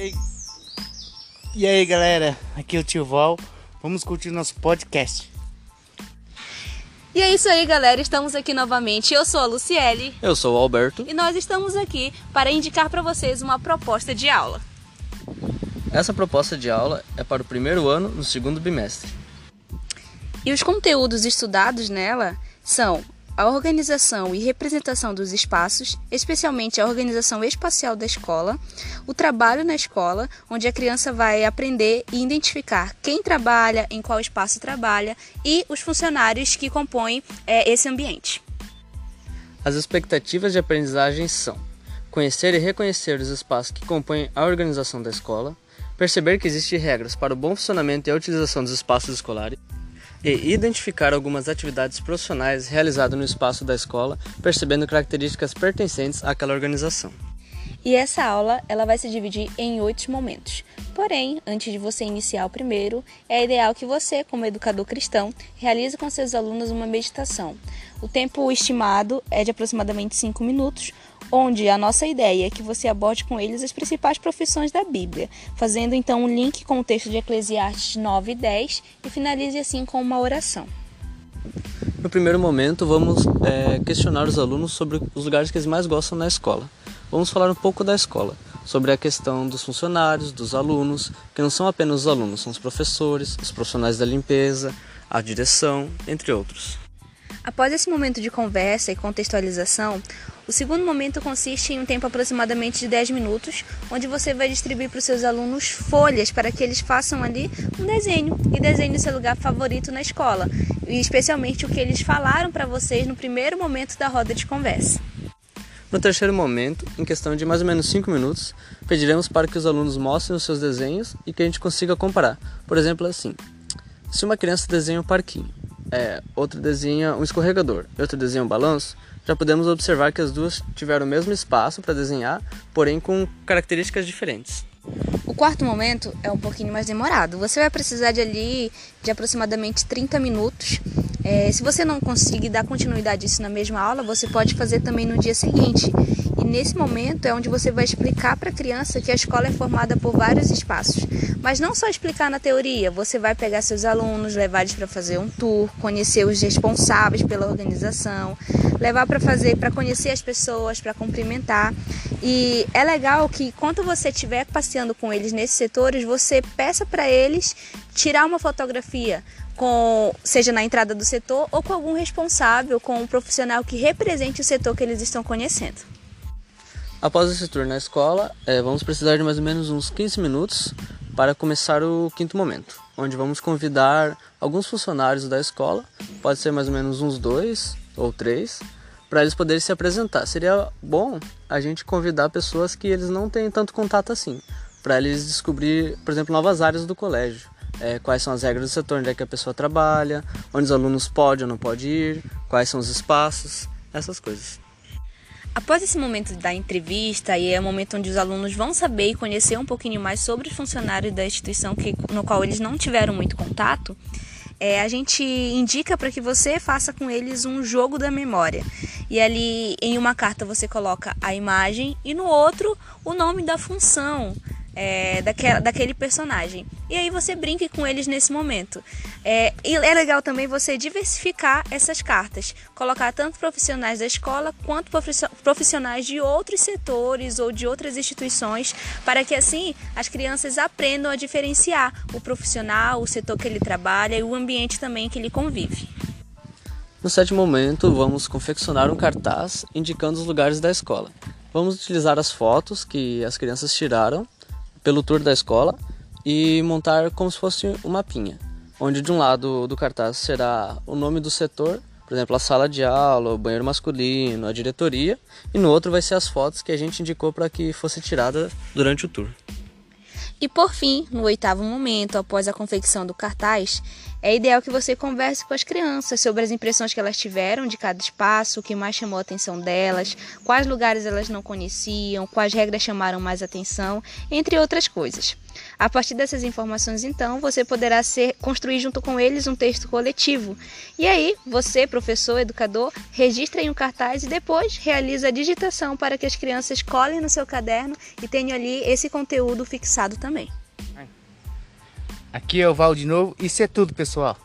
aí, e aí galera, aqui é o Tio Val, vamos curtir nosso podcast. E é isso aí, galera. Estamos aqui novamente. Eu sou a Luciele. Eu sou o Alberto. E nós estamos aqui para indicar para vocês uma proposta de aula. Essa proposta de aula é para o primeiro ano no segundo bimestre. E os conteúdos estudados nela são a organização e representação dos espaços, especialmente a organização espacial da escola, o trabalho na escola, onde a criança vai aprender e identificar quem trabalha, em qual espaço trabalha e os funcionários que compõem é, esse ambiente. As expectativas de aprendizagem são conhecer e reconhecer os espaços que compõem a organização da escola, perceber que existem regras para o bom funcionamento e a utilização dos espaços escolares, e identificar algumas atividades profissionais realizadas no espaço da escola, percebendo características pertencentes àquela organização. E essa aula ela vai se dividir em oito momentos. Porém, antes de você iniciar o primeiro, é ideal que você, como educador cristão, realize com seus alunos uma meditação. O tempo estimado é de aproximadamente cinco minutos, onde a nossa ideia é que você aborde com eles as principais profissões da Bíblia, fazendo então um link com o texto de Eclesiastes 9 e 10 e finalize assim com uma oração. No primeiro momento, vamos é, questionar os alunos sobre os lugares que eles mais gostam na escola. Vamos falar um pouco da escola, sobre a questão dos funcionários, dos alunos, que não são apenas os alunos, são os professores, os profissionais da limpeza, a direção, entre outros. Após esse momento de conversa e contextualização, o segundo momento consiste em um tempo aproximadamente de 10 minutos, onde você vai distribuir para os seus alunos folhas para que eles façam ali um desenho e desenhem o seu lugar favorito na escola, e especialmente o que eles falaram para vocês no primeiro momento da roda de conversa. No terceiro momento, em questão de mais ou menos 5 minutos, pediremos para que os alunos mostrem os seus desenhos e que a gente consiga comparar. Por exemplo, assim: se uma criança desenha um parquinho, é, outro desenha um escorregador e outro desenha um balanço, já podemos observar que as duas tiveram o mesmo espaço para desenhar, porém com características diferentes. O quarto momento é um pouquinho mais demorado. Você vai precisar de ali de aproximadamente 30 minutos. É, se você não conseguir dar continuidade isso na mesma aula, você pode fazer também no dia seguinte. E nesse momento é onde você vai explicar para a criança que a escola é formada por vários espaços. Mas não só explicar na teoria, você vai pegar seus alunos, levar eles para fazer um tour, conhecer os responsáveis pela organização, levar para fazer, para conhecer as pessoas, para cumprimentar. E é legal que quando você estiver passeando com eles nesses setores, você peça para eles tirar uma fotografia com seja na entrada do setor ou com algum responsável, com um profissional que represente o setor que eles estão conhecendo. Após esse tour na escola, é, vamos precisar de mais ou menos uns 15 minutos para começar o quinto momento, onde vamos convidar alguns funcionários da escola, pode ser mais ou menos uns dois ou três, para eles poderem se apresentar. Seria bom a gente convidar pessoas que eles não têm tanto contato assim, para eles descobrir, por exemplo, novas áreas do colégio. É, quais são as regras do setor, onde é que a pessoa trabalha, onde os alunos podem ou não podem ir, quais são os espaços, essas coisas. Após esse momento da entrevista, e é o momento onde os alunos vão saber e conhecer um pouquinho mais sobre os funcionários da instituição que, no qual eles não tiveram muito contato, é, a gente indica para que você faça com eles um jogo da memória. E ali em uma carta você coloca a imagem e no outro o nome da função é, daquela, daquele personagem. E aí você brinque com eles nesse momento. É, e é legal também você diversificar essas cartas, colocar tanto profissionais da escola quanto profissionais de outros setores ou de outras instituições, para que assim as crianças aprendam a diferenciar o profissional, o setor que ele trabalha e o ambiente também que ele convive. No sétimo momento, vamos confeccionar um cartaz indicando os lugares da escola. Vamos utilizar as fotos que as crianças tiraram pelo tour da escola e montar como se fosse um mapinha, onde de um lado do cartaz será o nome do setor, por exemplo, a sala de aula, o banheiro masculino, a diretoria, e no outro vai ser as fotos que a gente indicou para que fosse tirada durante o tour. E por fim, no oitavo momento, após a confecção do cartaz, é ideal que você converse com as crianças sobre as impressões que elas tiveram de cada espaço, o que mais chamou a atenção delas, quais lugares elas não conheciam, quais regras chamaram mais atenção, entre outras coisas. A partir dessas informações, então, você poderá ser, construir junto com eles um texto coletivo. E aí, você, professor, educador, registra em um cartaz e depois realiza a digitação para que as crianças colhem no seu caderno e tenham ali esse conteúdo fixado também. Aqui é o Val de novo. Isso é tudo, pessoal.